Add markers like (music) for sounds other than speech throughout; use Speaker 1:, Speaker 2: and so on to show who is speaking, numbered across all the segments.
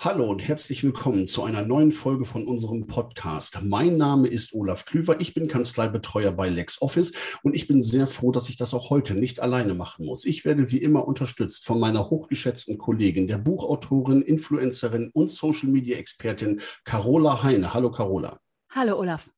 Speaker 1: Hallo und herzlich willkommen zu einer neuen Folge von unserem Podcast. Mein Name ist Olaf Klüver, ich bin Kanzleibetreuer bei LexOffice und ich bin sehr froh, dass ich das auch heute nicht alleine machen muss. Ich werde wie immer unterstützt von meiner hochgeschätzten Kollegin, der Buchautorin, Influencerin und Social Media Expertin Carola Heine. Hallo Carola.
Speaker 2: Hallo Olaf.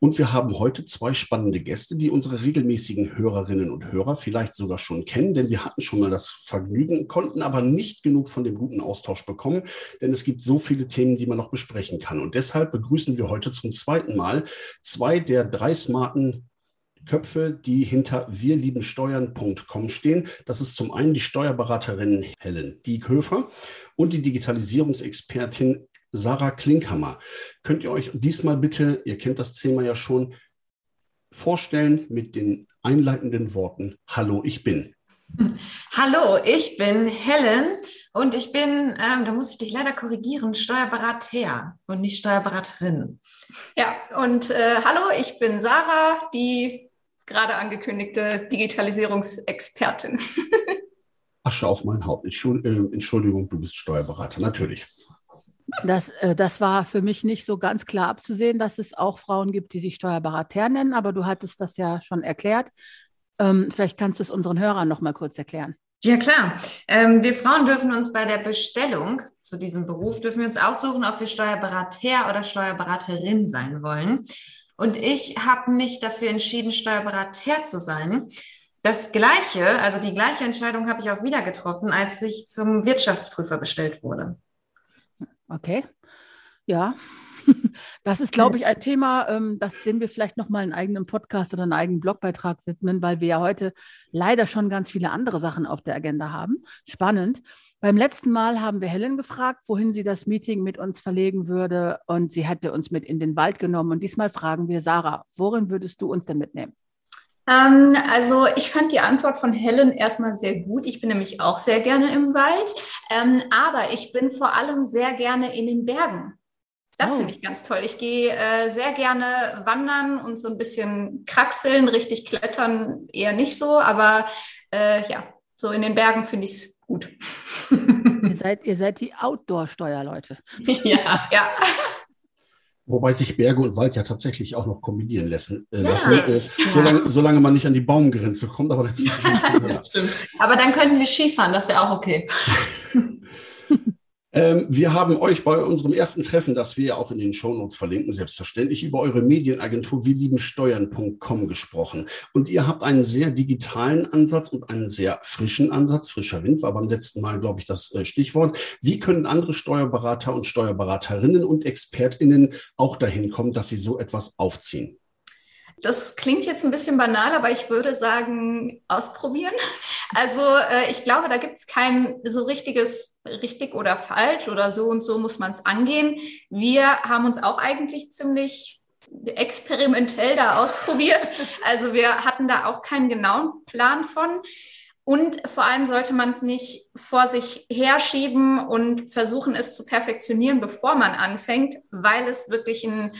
Speaker 1: Und wir haben heute zwei spannende Gäste, die unsere regelmäßigen Hörerinnen und Hörer vielleicht sogar schon kennen, denn wir hatten schon mal das Vergnügen, konnten aber nicht genug von dem guten Austausch bekommen, denn es gibt so viele Themen, die man noch besprechen kann. Und deshalb begrüßen wir heute zum zweiten Mal zwei der drei smarten Köpfe, die hinter wirliebensteuern.com stehen. Das ist zum einen die Steuerberaterin Helen Diekhöfer und die Digitalisierungsexpertin Sarah Klinkhammer. Könnt ihr euch diesmal bitte, ihr kennt das Thema ja schon, vorstellen mit den einleitenden Worten Hallo, ich bin. (laughs)
Speaker 3: Hallo, ich bin Helen und ich bin, ähm, da muss ich dich leider korrigieren, Steuerberater und nicht Steuerberaterin.
Speaker 4: Ja, und äh, hallo, ich bin Sarah, die gerade angekündigte Digitalisierungsexpertin. (laughs)
Speaker 1: Asche auf mein Haupt. Äh, Entschuldigung, du bist Steuerberater, natürlich.
Speaker 2: Das, äh, das war für mich nicht so ganz klar abzusehen, dass es auch Frauen gibt, die sich Steuerberater nennen, aber du hattest das ja schon erklärt. Ähm, vielleicht kannst du es unseren Hörern noch mal kurz erklären.
Speaker 3: Ja, klar. Ähm, wir Frauen dürfen uns bei der Bestellung zu diesem Beruf, dürfen wir uns aussuchen, ob wir Steuerberater oder Steuerberaterin sein wollen. Und ich habe mich dafür entschieden, Steuerberater zu sein. Das Gleiche, also die gleiche Entscheidung habe ich auch wieder getroffen, als ich zum Wirtschaftsprüfer bestellt wurde.
Speaker 2: Okay. Ja. (laughs) Das ist, glaube ich, ein Thema, ähm, das, dem wir vielleicht nochmal einen eigenen Podcast oder einen eigenen Blogbeitrag widmen, weil wir ja heute leider schon ganz viele andere Sachen auf der Agenda haben. Spannend. Beim letzten Mal haben wir Helen gefragt, wohin sie das Meeting mit uns verlegen würde und sie hätte uns mit in den Wald genommen. Und diesmal fragen wir Sarah, worin würdest du uns denn mitnehmen?
Speaker 4: Ähm, also ich fand die Antwort von Helen erstmal sehr gut. Ich bin nämlich auch sehr gerne im Wald, ähm, aber ich bin vor allem sehr gerne in den Bergen. Das oh. finde ich ganz toll. Ich gehe äh, sehr gerne wandern und so ein bisschen kraxeln, richtig klettern eher nicht so, aber äh, ja, so in den Bergen finde ich es gut.
Speaker 2: ihr, seid, ihr seid die Outdoor-Steuerleute. (laughs)
Speaker 3: ja, ja.
Speaker 1: Wobei sich Berge und Wald ja tatsächlich auch noch kombinieren lassen, äh, ja, lassen äh, solange, solange, man nicht an die Baumgrenze kommt. Aber, das (laughs) ist
Speaker 3: Stimmt. aber dann könnten wir Skifahren, das wäre auch okay. (laughs)
Speaker 1: Ähm, wir haben euch bei unserem ersten Treffen, das wir ja auch in den Shownotes verlinken, selbstverständlich über eure Medienagentur wirliebensteuern.com gesprochen. Und ihr habt einen sehr digitalen Ansatz und einen sehr frischen Ansatz. Frischer Wind war beim letzten Mal, glaube ich, das äh, Stichwort. Wie können andere Steuerberater und Steuerberaterinnen und ExpertInnen auch dahin kommen, dass sie so etwas aufziehen?
Speaker 4: Das klingt jetzt ein bisschen banal, aber ich würde sagen, ausprobieren. (laughs) Also äh, ich glaube, da gibt es kein so richtiges richtig oder falsch oder so und so muss man es angehen. Wir haben uns auch eigentlich ziemlich experimentell da ausprobiert. (laughs) Also wir hatten da auch keinen genauen Plan von. Und vor allem sollte man es nicht vor sich herschieben und versuchen, es zu perfektionieren, bevor man anfängt, weil es wirklich ein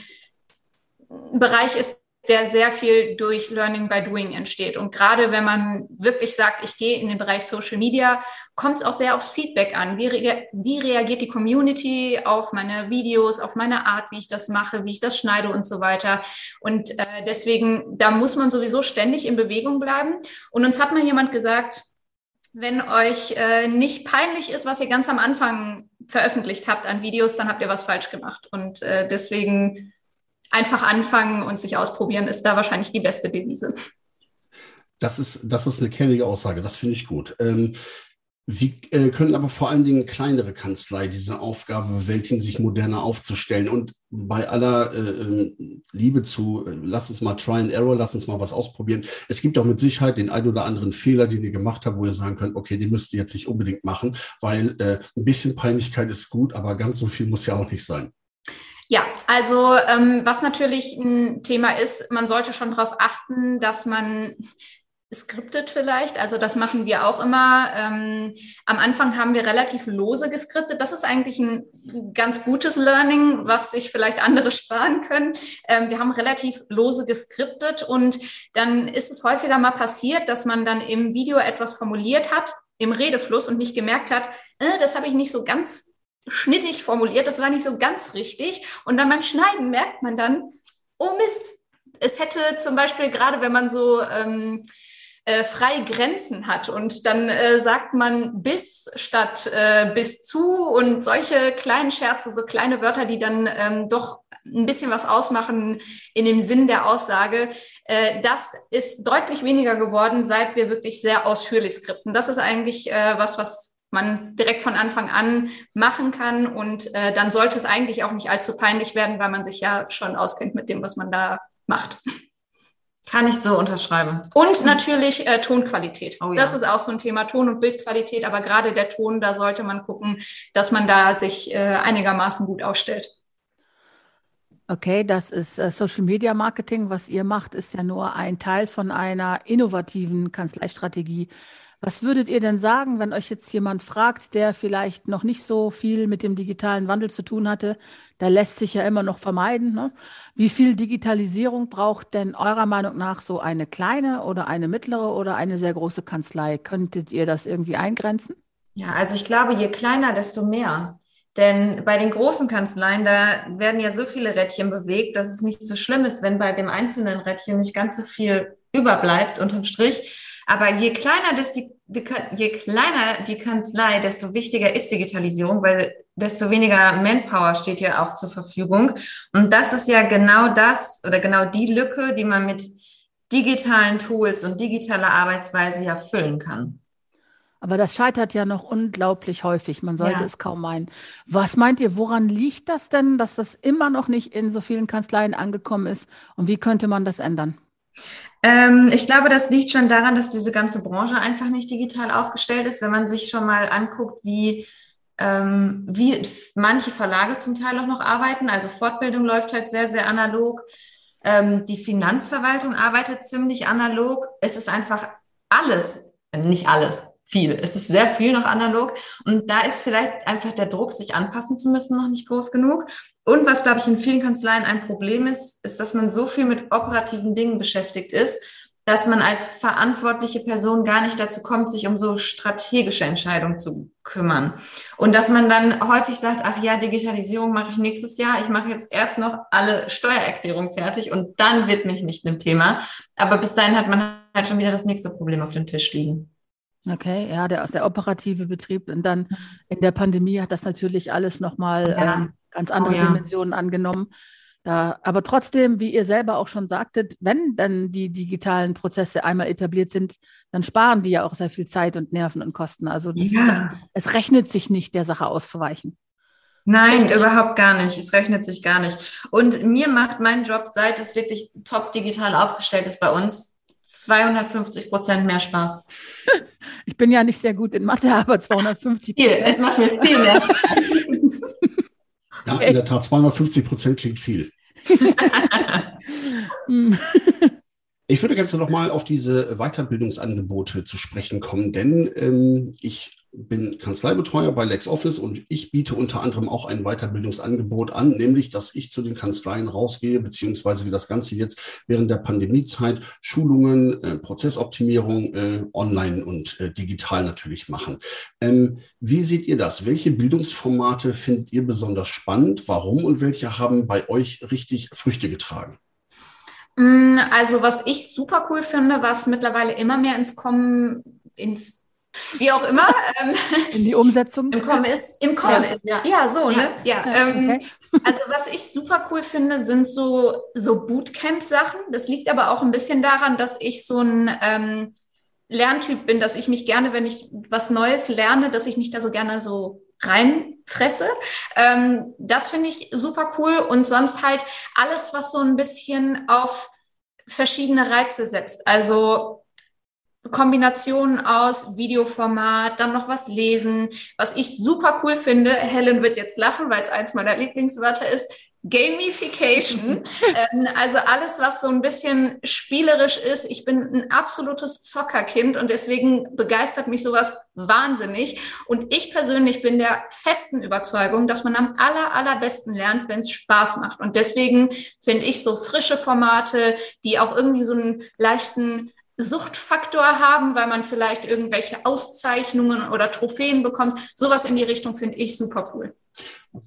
Speaker 4: Bereich ist, der sehr viel durch Learning by Doing entsteht. Und gerade wenn man wirklich sagt, ich gehe in den Bereich Social Media, kommt es auch sehr aufs Feedback an. Wie, rea wie reagiert die Community auf meine Videos, auf meine Art, wie ich das mache, wie ich das schneide und so weiter. Und äh, deswegen, da muss man sowieso ständig in Bewegung bleiben. Und uns hat mal jemand gesagt, wenn euch äh, nicht peinlich ist, was ihr ganz am Anfang veröffentlicht habt an Videos, dann habt ihr was falsch gemacht. Und äh, deswegen einfach anfangen und sich ausprobieren, ist da wahrscheinlich die beste Devise.
Speaker 1: Das ist, das ist eine kernige Aussage, das finde ich gut. Ähm, wie äh, können aber vor allen Dingen kleinere Kanzlei diese Aufgabe bewältigen, sich moderner aufzustellen? Und bei aller äh, ähm, Liebe zu, äh, lass uns mal try and error, lass uns mal was ausprobieren. Es gibt auch mit Sicherheit den ein oder anderen Fehler, den ihr gemacht habt, wo ihr sagen könnt, okay, den müsst ihr jetzt nicht unbedingt machen, weil äh, ein bisschen Peinlichkeit ist gut, aber ganz so viel muss ja auch nicht sein.
Speaker 4: Ja, also ähm, was natürlich ein Thema ist, man sollte schon darauf achten, dass man skriptet vielleicht. Also das machen wir auch immer. Ähm, am Anfang haben wir relativ lose geskriptet. Das ist eigentlich ein ganz gutes Learning, was sich vielleicht andere (laughs) sparen können. Ähm, wir haben relativ lose geskriptet und dann ist es häufiger mal passiert, dass man dann im Video etwas formuliert hat, im Redefluss und nicht gemerkt hat, äh, das habe ich nicht so ganz schnittig formuliert, das war nicht so ganz richtig. Und dann beim Schneiden merkt man dann, oh Mist, es hätte zum Beispiel gerade, wenn man so ähm, äh, freie Grenzen hat und dann äh, sagt man bis statt äh, bis zu und solche kleinen Scherze, so kleine Wörter, die dann ähm, doch ein bisschen was ausmachen in dem Sinn der Aussage. Äh, das ist deutlich weniger geworden, seit wir wirklich sehr ausführlich skripten. Das ist eigentlich äh, was, was man direkt von Anfang an machen kann und äh, dann sollte es eigentlich auch nicht allzu peinlich werden, weil man sich ja schon auskennt mit dem, was man da macht.
Speaker 3: Kann ich so unterschreiben.
Speaker 4: Und natürlich äh, Tonqualität.
Speaker 3: Oh, ja.
Speaker 4: Das ist auch so ein Thema, Ton- und Bildqualität. Aber gerade der Ton, da sollte man gucken, dass man da sich äh, einigermaßen gut aufstellt.
Speaker 2: Okay, das ist äh, Social Media Marketing. Was ihr macht, ist ja nur ein Teil von einer innovativen Kanzleistrategie. Was würdet ihr denn sagen, wenn euch jetzt jemand fragt, der vielleicht noch nicht so viel mit dem digitalen Wandel zu tun hatte? Da lässt sich ja immer noch vermeiden. Ne? Wie viel Digitalisierung braucht denn eurer Meinung nach so eine kleine oder eine mittlere oder eine sehr große Kanzlei? Könntet ihr das irgendwie eingrenzen?
Speaker 3: Ja, also ich glaube, je kleiner, desto mehr. Denn bei den großen Kanzleien, da werden ja so viele Rädchen bewegt, dass es nicht so schlimm ist, wenn bei dem einzelnen Rädchen nicht ganz so viel überbleibt unterm Strich. Aber je kleiner, das die, die, je kleiner die Kanzlei, desto wichtiger ist Digitalisierung, weil desto weniger Manpower steht ja auch zur Verfügung. Und das ist ja genau das oder genau die Lücke, die man mit digitalen Tools und digitaler Arbeitsweise ja füllen kann.
Speaker 2: Aber das scheitert ja noch unglaublich häufig. Man sollte ja. es kaum meinen. Was meint ihr, woran liegt das denn, dass das immer noch nicht in so vielen Kanzleien angekommen ist? Und wie könnte man das ändern?
Speaker 3: Ähm, ich glaube, das liegt schon daran, dass diese ganze Branche einfach nicht digital aufgestellt ist. Wenn man sich schon mal anguckt, wie, ähm, wie manche Verlage zum Teil auch noch arbeiten. Also Fortbildung läuft halt sehr, sehr analog. Ähm, die Finanzverwaltung arbeitet ziemlich analog. Es ist einfach alles, nicht alles, viel. Es ist sehr viel noch analog. Und da ist vielleicht einfach der Druck, sich anpassen zu müssen, noch nicht groß genug. Und was, glaube ich, in vielen Kanzleien ein Problem ist, ist, dass man so viel mit operativen Dingen beschäftigt ist, dass man als verantwortliche Person gar nicht dazu kommt, sich um so strategische Entscheidungen zu kümmern. Und dass man dann häufig sagt, ach ja, Digitalisierung mache ich nächstes Jahr, ich mache jetzt erst noch alle Steuererklärungen fertig und dann widme ich mich dem Thema. Aber bis dahin hat man halt schon wieder das nächste Problem auf dem Tisch liegen.
Speaker 2: Okay, ja, der, der operative Betrieb. Und dann in der Pandemie hat das natürlich alles nochmal ja. ähm, ganz andere oh, ja. Dimensionen angenommen. Da, aber trotzdem, wie ihr selber auch schon sagtet, wenn dann die digitalen Prozesse einmal etabliert sind, dann sparen die ja auch sehr viel Zeit und Nerven und Kosten. Also ja. ist, es rechnet sich nicht, der Sache auszuweichen.
Speaker 3: Nein, Richtig. überhaupt gar nicht. Es rechnet sich gar nicht. Und mir macht mein Job, seit es wirklich top digital aufgestellt ist bei uns, 250 Prozent mehr Spaß. (laughs)
Speaker 2: Ich bin ja nicht sehr gut in Mathe, aber 250
Speaker 3: Prozent. Es macht mir viel mehr (laughs) (laughs)
Speaker 1: Ja, in der Tat, 250 Prozent klingt viel. (laughs) ich würde gerne noch mal auf diese Weiterbildungsangebote zu sprechen kommen, denn ähm, ich bin Kanzleibetreuer bei LexOffice und ich biete unter anderem auch ein Weiterbildungsangebot an, nämlich, dass ich zu den Kanzleien rausgehe, beziehungsweise wie das Ganze jetzt während der Pandemiezeit Schulungen, äh, Prozessoptimierung äh, online und äh, digital natürlich machen. Ähm, wie seht ihr das? Welche Bildungsformate findet ihr besonders spannend? Warum und welche haben bei euch richtig Früchte getragen?
Speaker 4: Mm, also was ich super cool finde, was mittlerweile immer mehr ins Kommen, ins wie auch immer.
Speaker 2: Ähm, In die Umsetzung.
Speaker 4: Im Kommen ist. Im Kommen ja. ist. Ja, ja so, ja. ne? Ja. Ähm, okay. Also was ich super cool finde, sind so, so Bootcamp-Sachen. Das liegt aber auch ein bisschen daran, dass ich so ein ähm, Lerntyp bin, dass ich mich gerne, wenn ich was Neues lerne, dass ich mich da so gerne so reinfresse. Ähm, das finde ich super cool. Und sonst halt alles, was so ein bisschen auf verschiedene Reize setzt. Also Kombinationen aus Videoformat, dann noch was lesen. Was ich super cool finde, Helen wird jetzt lachen, weil es eins meiner Lieblingswörter ist, Gamification, (laughs) ähm, also alles, was so ein bisschen spielerisch ist. Ich bin ein absolutes Zockerkind und deswegen begeistert mich sowas wahnsinnig. Und ich persönlich bin der festen Überzeugung, dass man am aller, allerbesten lernt, wenn es Spaß macht. Und deswegen finde ich so frische Formate, die auch irgendwie so einen leichten Suchtfaktor haben, weil man vielleicht irgendwelche Auszeichnungen oder Trophäen bekommt. Sowas in die Richtung finde ich super cool.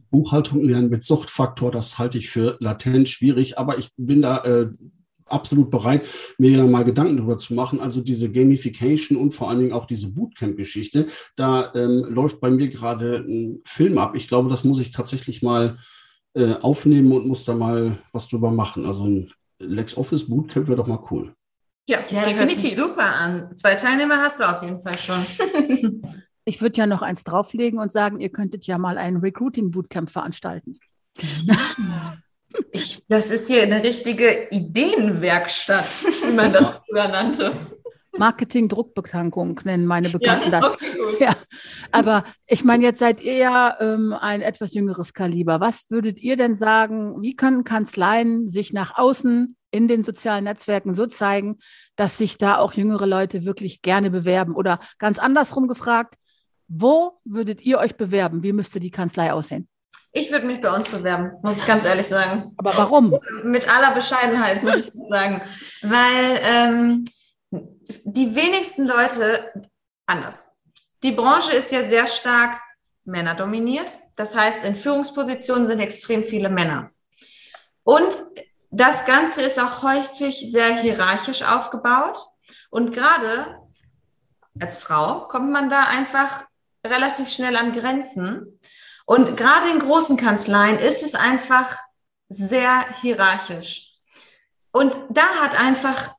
Speaker 1: Buchhaltung lernen mit Suchtfaktor, das halte ich für latent schwierig, aber ich bin da äh, absolut bereit, mir ja mal Gedanken darüber zu machen. Also diese Gamification und vor allen Dingen auch diese Bootcamp-Geschichte, da ähm, läuft bei mir gerade ein Film ab. Ich glaube, das muss ich tatsächlich mal äh, aufnehmen und muss da mal was drüber machen. Also ein LexOffice Bootcamp wäre doch mal cool.
Speaker 3: Ja, ja definitiv. Super an. Zwei Teilnehmer hast du auf jeden Fall schon. (laughs)
Speaker 2: Ich würde ja noch eins drauflegen und sagen, ihr könntet ja mal ein Recruiting-Bootcamp veranstalten.
Speaker 3: Ich, das ist hier eine richtige Ideenwerkstatt, (laughs) wie man das früher nannte.
Speaker 2: Marketing-Druckbetankung nennen meine Bekannten ja, das. Okay, ja. Aber ich meine, jetzt seid ihr ja ähm, ein etwas jüngeres Kaliber. Was würdet ihr denn sagen, wie können Kanzleien sich nach außen in den sozialen Netzwerken so zeigen, dass sich da auch jüngere Leute wirklich gerne bewerben? Oder ganz andersrum gefragt, wo würdet ihr euch bewerben? Wie müsste die Kanzlei aussehen?
Speaker 3: Ich würde mich bei uns bewerben, muss ich ganz ehrlich sagen.
Speaker 2: Aber warum?
Speaker 3: Mit aller Bescheidenheit, muss ich (laughs) sagen. Weil ähm, die wenigsten Leute anders. Die Branche ist ja sehr stark männerdominiert. Das heißt, in Führungspositionen sind extrem viele Männer. Und das Ganze ist auch häufig sehr hierarchisch aufgebaut. Und gerade als Frau kommt man da einfach relativ schnell an Grenzen. Und gerade in großen Kanzleien ist es einfach sehr hierarchisch. Und da hat einfach,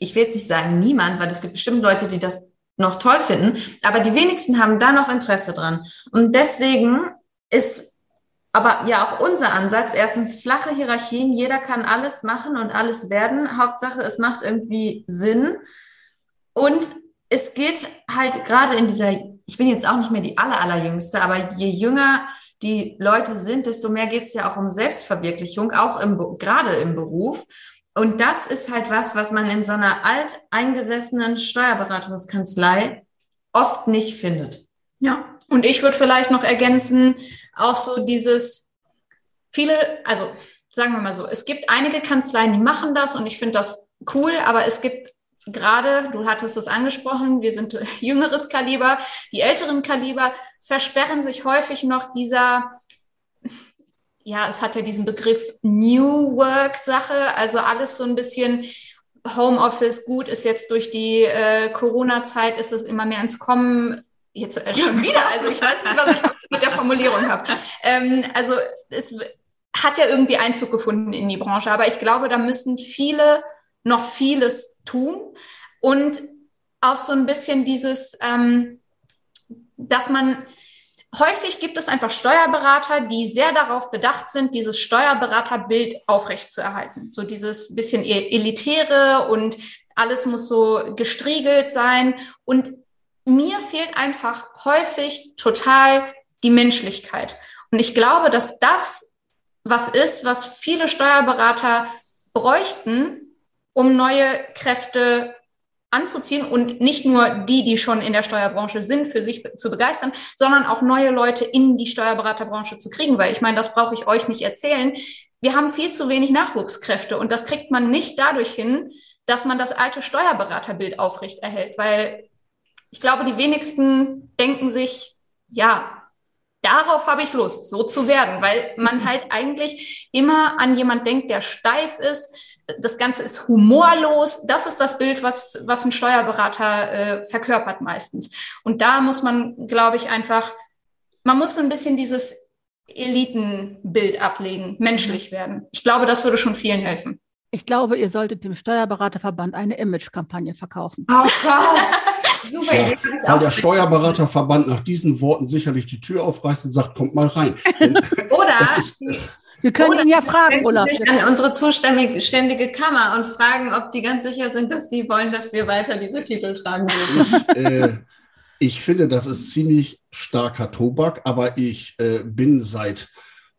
Speaker 3: ich will jetzt nicht sagen niemand, weil es gibt bestimmt Leute, die das noch toll finden, aber die wenigsten haben da noch Interesse dran. Und deswegen ist aber ja auch unser Ansatz, erstens flache Hierarchien, jeder kann alles machen und alles werden. Hauptsache, es macht irgendwie Sinn. Und es geht halt gerade in dieser ich bin jetzt auch nicht mehr die aller, allerjüngste, aber je jünger die Leute sind, desto mehr geht es ja auch um Selbstverwirklichung, auch im, gerade im Beruf. Und das ist halt was, was man in so einer alteingesessenen Steuerberatungskanzlei oft nicht findet.
Speaker 4: Ja, und ich würde vielleicht noch ergänzen, auch so dieses viele, also sagen wir mal so, es gibt einige Kanzleien, die machen das und ich finde das cool, aber es gibt gerade, du hattest es angesprochen, wir sind (laughs) jüngeres Kaliber, die älteren Kaliber versperren sich häufig noch dieser, ja, es hat ja diesen Begriff New Work Sache, also alles so ein bisschen Homeoffice, gut ist jetzt durch die äh, Corona-Zeit, ist es immer mehr ins Kommen. Jetzt äh, schon wieder, also ich weiß nicht, was ich mit der Formulierung habe. Ähm, also es hat ja irgendwie Einzug gefunden in die Branche, aber ich glaube, da müssen viele noch vieles tun und auch so ein bisschen dieses, ähm, dass man häufig gibt es einfach Steuerberater, die sehr darauf bedacht sind, dieses Steuerberaterbild aufrechtzuerhalten. So dieses bisschen e-, elitäre und alles muss so gestriegelt sein. Und mir fehlt einfach häufig total die Menschlichkeit. Und ich glaube, dass das was ist, was viele Steuerberater bräuchten, um neue Kräfte anzuziehen und nicht nur die, die schon in der Steuerbranche sind, für sich zu begeistern, sondern auch neue Leute in die Steuerberaterbranche zu kriegen, weil ich meine, das brauche ich euch nicht erzählen. Wir haben viel zu wenig Nachwuchskräfte und das kriegt man nicht dadurch hin, dass man das alte Steuerberaterbild aufrecht erhält, weil ich glaube, die wenigsten denken sich, ja, darauf habe ich Lust, so zu werden, weil man halt eigentlich immer an jemand denkt, der steif ist, das Ganze ist humorlos. Das ist das Bild, was, was ein Steuerberater äh, verkörpert meistens. Und da muss man, glaube ich, einfach, man muss so ein bisschen dieses Elitenbild ablegen, menschlich werden. Ich glaube, das würde schon vielen helfen.
Speaker 2: Ich glaube, ihr solltet dem Steuerberaterverband eine Image-Kampagne verkaufen.
Speaker 1: Oh Gott. (laughs) Super ja, weil der Steuerberaterverband nach diesen Worten sicherlich die Tür aufreißt und sagt, kommt mal rein. (laughs)
Speaker 3: Oder
Speaker 2: ist, wir können Oder ihn ja fragen, Olaf.
Speaker 3: Sich an unsere zuständige Kammer und fragen, ob die ganz sicher sind, dass die wollen, dass wir weiter diese Titel tragen
Speaker 1: dürfen. äh, ich finde, das ist ziemlich starker Tobak, aber ich äh, bin seit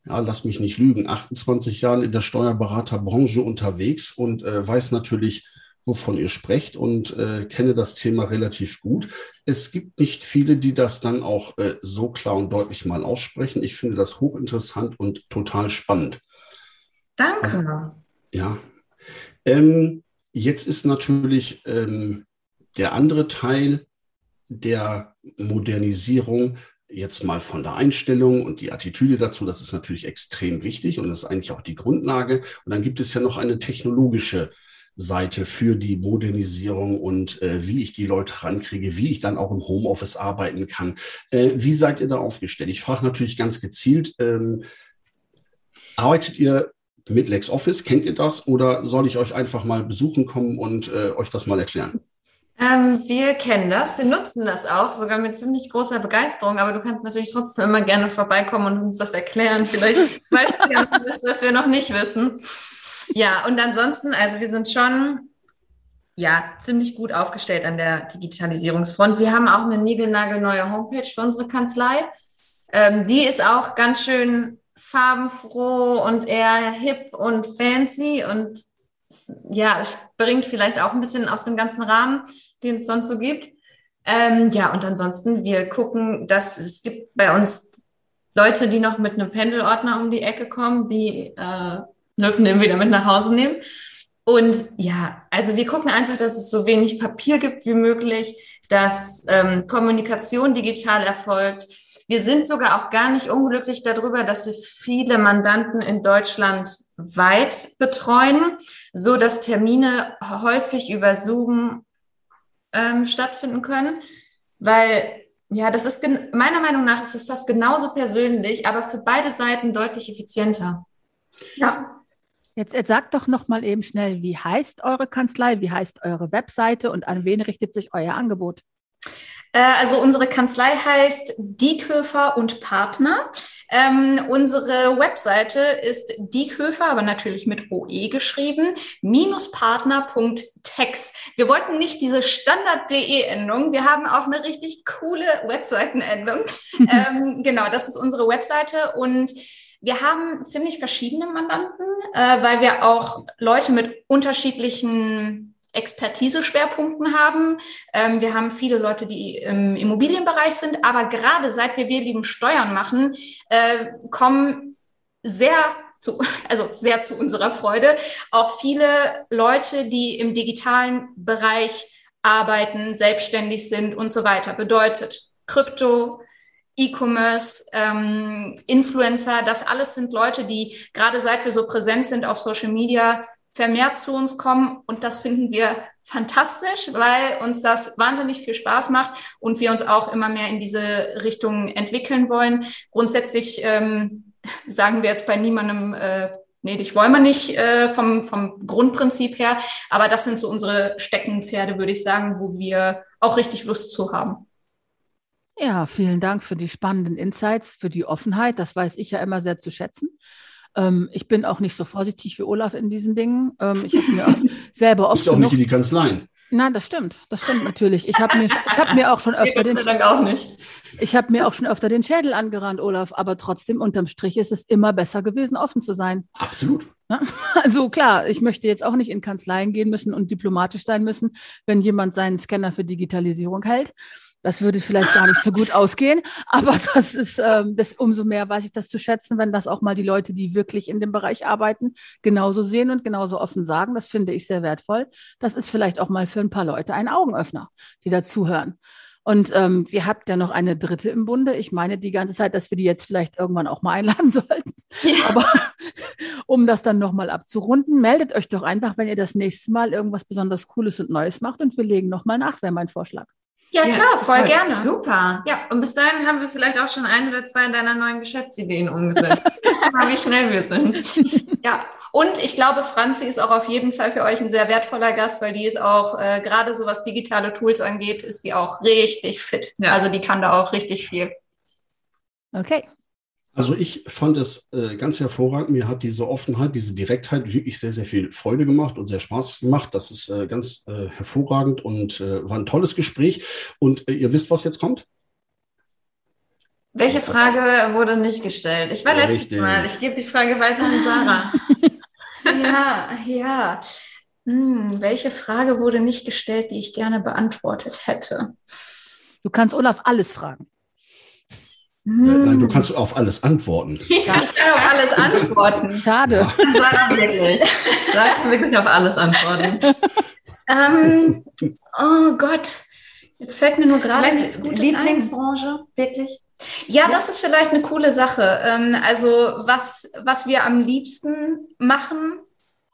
Speaker 1: ja, lass mich nicht lügen, 28 Jahren in der Steuerberaterbranche unterwegs und äh, weiß natürlich, wovon ihr sprecht und äh, kenne das Thema relativ gut. Es gibt nicht viele, die das dann auch äh, so klar und deutlich mal aussprechen. Ich finde das hochinteressant und total spannend.
Speaker 3: Danke. Also,
Speaker 1: ja. Ähm, jetzt ist natürlich ähm, der andere Teil der Modernisierung jetzt mal von der Einstellung und die Attitüde dazu, das ist natürlich extrem wichtig und das ist eigentlich auch die Grundlage. Und dann gibt es ja noch eine technologische Seite für die Modernisierung und äh, wie ich die Leute rankriege, wie ich dann auch im Homeoffice arbeiten kann. Äh, wie seid ihr da aufgestellt? Ich frage natürlich ganz gezielt, ähm, arbeitet ihr mit LexOffice? Kennt ihr das oder soll ich euch einfach mal besuchen kommen und äh, euch das mal erklären?
Speaker 3: Ähm, wir kennen das, wir nutzen das auch, sogar mit ziemlich großer Begeisterung, aber du kannst natürlich trotzdem immer gerne vorbeikommen und uns das erklären. Vielleicht weißt du ja was, was wir noch nicht wissen. Ja, und ansonsten, also wir sind schon ja, ziemlich gut aufgestellt an der Digitalisierungsfront. Wir haben auch eine niegelnagelneue Homepage für unsere Kanzlei. Ähm, die ist auch ganz schön farbenfroh und eher hip und fancy und ja, bringt vielleicht auch ein bisschen aus dem ganzen Rahmen, den es sonst so gibt. Ähm, ja, und ansonsten, wir gucken, dass es gibt bei uns Leute, die noch mit einem Pendelordner um die Ecke kommen, die äh, dürfen den wieder mit nach Hause nehmen. Und ja, also wir gucken einfach, dass es so wenig Papier gibt wie möglich, dass ähm, Kommunikation digital erfolgt. Wir sind sogar auch gar nicht unglücklich darüber, dass wir viele Mandanten in Deutschland weit betreuen, so dass Termine häufig über Zoom ähm, stattfinden können, weil ja, das ist meiner Meinung nach ist das fast genauso persönlich, aber für beide Seiten deutlich effizienter.
Speaker 2: Ja. Jetzt, jetzt sagt doch noch mal eben schnell, wie heißt eure Kanzlei, wie heißt eure Webseite und an wen richtet sich euer Angebot?
Speaker 4: Äh, also unsere Kanzlei heißt Dieköfer und Partner. Ähm, unsere Webseite ist Dieköfer, aber natürlich mit OE geschrieben, minuspartner.tex. Wir wollten nicht diese Standard.de-Endung, wir haben auch eine richtig coole Webseitenendung. (laughs) ähm, genau, das ist unsere Webseite und wir haben ziemlich verschiedene Mandanten, äh, weil wir auch Leute mit unterschiedlichen Expertise-Schwerpunkten haben. Ähm, wir haben viele Leute, die im Immobilienbereich sind, aber gerade seit wir Wir lieben Steuern machen, äh, kommen sehr zu, (laughs) also sehr zu unserer Freude, auch viele Leute, die im digitalen Bereich arbeiten, selbstständig sind und so weiter. Bedeutet Krypto, E-Commerce, ähm, Influencer, das alles sind Leute, die gerade seit wir so präsent sind auf Social Media vermehrt zu uns kommen und das finden wir fantastisch, weil uns das wahnsinnig viel Spaß macht und wir uns auch immer mehr in diese Richtung entwickeln wollen. Grundsätzlich ähm, sagen wir jetzt bei niemandem, äh, nee, dich wollen wir nicht äh, vom, vom Grundprinzip her, aber das sind so unsere Steckenpferde, würde ich sagen, wo wir auch richtig Lust zu haben.
Speaker 2: Ja, vielen Dank für die spannenden Insights, für die Offenheit. Das weiß ich ja immer sehr zu schätzen. Ähm, ich bin auch nicht so vorsichtig wie Olaf in diesen Dingen. Ähm, ich habe mir auch (laughs) selber oft.
Speaker 1: Bist auch nicht in die Kanzleien.
Speaker 2: Nein, das stimmt. Das stimmt natürlich. Ich habe mir, hab mir auch schon öfter den
Speaker 3: auch nicht.
Speaker 2: Ich habe mir auch schon öfter den Schädel angerannt, Olaf. Aber trotzdem, unterm Strich ist es immer besser gewesen, offen zu sein.
Speaker 1: Absolut. (laughs)
Speaker 2: Also klar, ich möchte jetzt auch nicht in Kanzleien gehen müssen und diplomatisch sein müssen, wenn jemand seinen Scanner für Digitalisierung hält. Das würde vielleicht gar nicht so gut ausgehen, aber (laughs) das ist ähm, das umso mehr weiß ich das zu schätzen, wenn das auch mal die Leute, die wirklich in dem Bereich arbeiten, genauso sehen und genauso offen sagen. Das finde ich sehr wertvoll. Das ist vielleicht auch mal für ein paar Leute ein Augenöffner, die dazuhören. Und ähm, wir habt ja noch eine dritte im Bunde. Ich meine die ganze Zeit, dass wir die jetzt vielleicht irgendwann auch mal einladen (laughs) sollten. Ja. Aber (laughs) um das dann nochmal abzurunden, meldet euch doch einfach, wenn ihr das nächste Mal irgendwas besonders Cooles und Neues macht und wir legen nochmal nach, wäre mein Vorschlag.
Speaker 3: Ja, ja klar, voll, voll gerne. Super. Ja, und bis dahin haben wir vielleicht auch schon ein oder zwei deiner neuen Geschäftsideen umgesetzt. (laughs) mal, wie schnell wir sind. (laughs)
Speaker 4: Ja, und ich glaube, Franzi ist auch auf jeden Fall für euch ein sehr wertvoller Gast, weil die ist auch, äh, gerade so was digitale Tools angeht, ist die auch richtig fit. Ja. Also die kann da auch richtig viel.
Speaker 2: Okay,
Speaker 1: also ich fand es äh, ganz hervorragend. Mir hat diese Offenheit, diese Direktheit wirklich sehr, sehr viel Freude gemacht und sehr Spaß gemacht. Das ist äh, ganz äh, hervorragend und äh, war ein tolles Gespräch. Und äh, ihr wisst, was jetzt kommt?
Speaker 3: Welche Frage wurde nicht gestellt? Ich war letztes. Mal. Ich gebe die Frage weiter an Sarah. (laughs)
Speaker 4: Ja, ja. Hm, welche Frage wurde nicht gestellt, die ich gerne beantwortet hätte?
Speaker 2: Du kannst Olaf alles fragen.
Speaker 4: Hm,
Speaker 1: Nein, du kannst auf alles antworten. (laughs)
Speaker 4: ich kann auf alles antworten. (laughs)
Speaker 2: Schade.
Speaker 3: Sarah, wirklich. Sagst du wirklich auf alles antworten?
Speaker 4: ähm, oh Gott, jetzt fällt mir nur gerade nichts Gutes ein.
Speaker 3: Lieblingsbranche? Wirklich?
Speaker 4: Ja, das ist vielleicht eine coole Sache. Ähm, also was, was wir am liebsten machen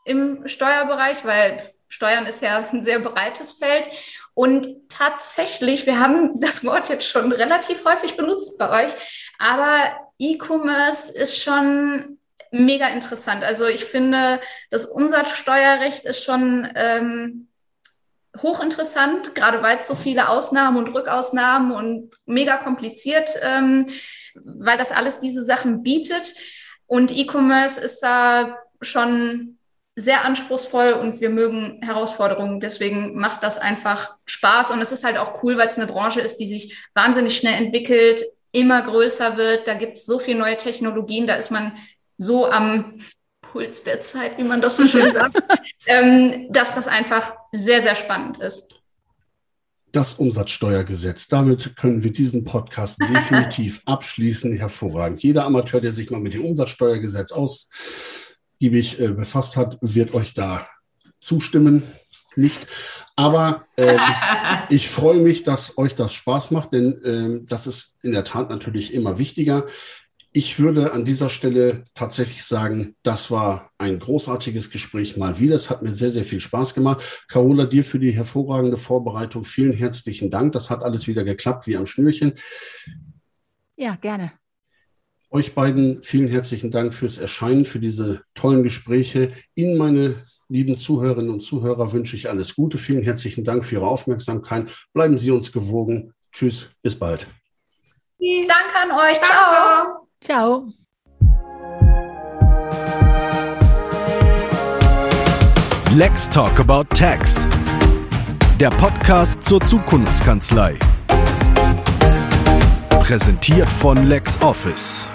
Speaker 4: im Steuerbereich, weil Steuern ist ja ein sehr breites Feld. Und tatsächlich, wir haben (laughs) das Wort jetzt schon relativ häufig benutzt bei euch, aber E-Commerce ist schon mega interessant. Also ich finde, das Umsatzsteuerrecht ist schon ähm, hochinteressant, gerade weil es so viele Ausnahmen und Rückausnahmen und mega kompliziert, ähm, weil das alles diese Sachen bietet. Und E-Commerce ist da schon sehr anspruchsvoll und wir mögen Herausforderungen. Deswegen macht das einfach Spaß. Und es ist halt auch cool, weil es eine Branche ist, die sich wahnsinnig schnell entwickelt, immer größer wird. Da gibt es so viele neue Technologien. Da ist man so am Puls der Zeit, wie man das so schön sagt, (laughs) ähm, dass das einfach sehr, sehr spannend ist.
Speaker 1: Das Umsatzsteuergesetz. Damit können wir diesen Podcast (laughs) definitiv abschließen. Hervorragend. Jeder Amateur, der sich mal mit dem Umsatzsteuergesetz ausgiebig äh, befasst hat, wird euch da zustimmen. Nicht. Aber äh, (laughs) ich freue mich, dass euch das Spaß macht, denn äh, das ist in der Tat natürlich immer wichtiger. Ich würde an dieser Stelle tatsächlich sagen, das war ein großartiges Gespräch mal wieder. Es hat mir sehr, sehr viel Spaß gemacht. Carola, dir für die hervorragende Vorbereitung vielen herzlichen Dank. Das hat alles wieder geklappt wie am Schnürchen.
Speaker 2: Ja, gerne.
Speaker 1: Euch beiden vielen herzlichen Dank fürs Erscheinen, für diese tollen Gespräche. Ihnen, meine lieben Zuhörerinnen und Zuhörer, wünsche ich alles Gute. Vielen herzlichen Dank für Ihre Aufmerksamkeit. Bleiben Sie uns gewogen. Tschüss, bis bald.
Speaker 4: Danke an euch. Ciao.
Speaker 2: Ciao.
Speaker 5: Lex Talk About Tax. Der Podcast zur Zukunftskanzlei. Präsentiert von LexOffice.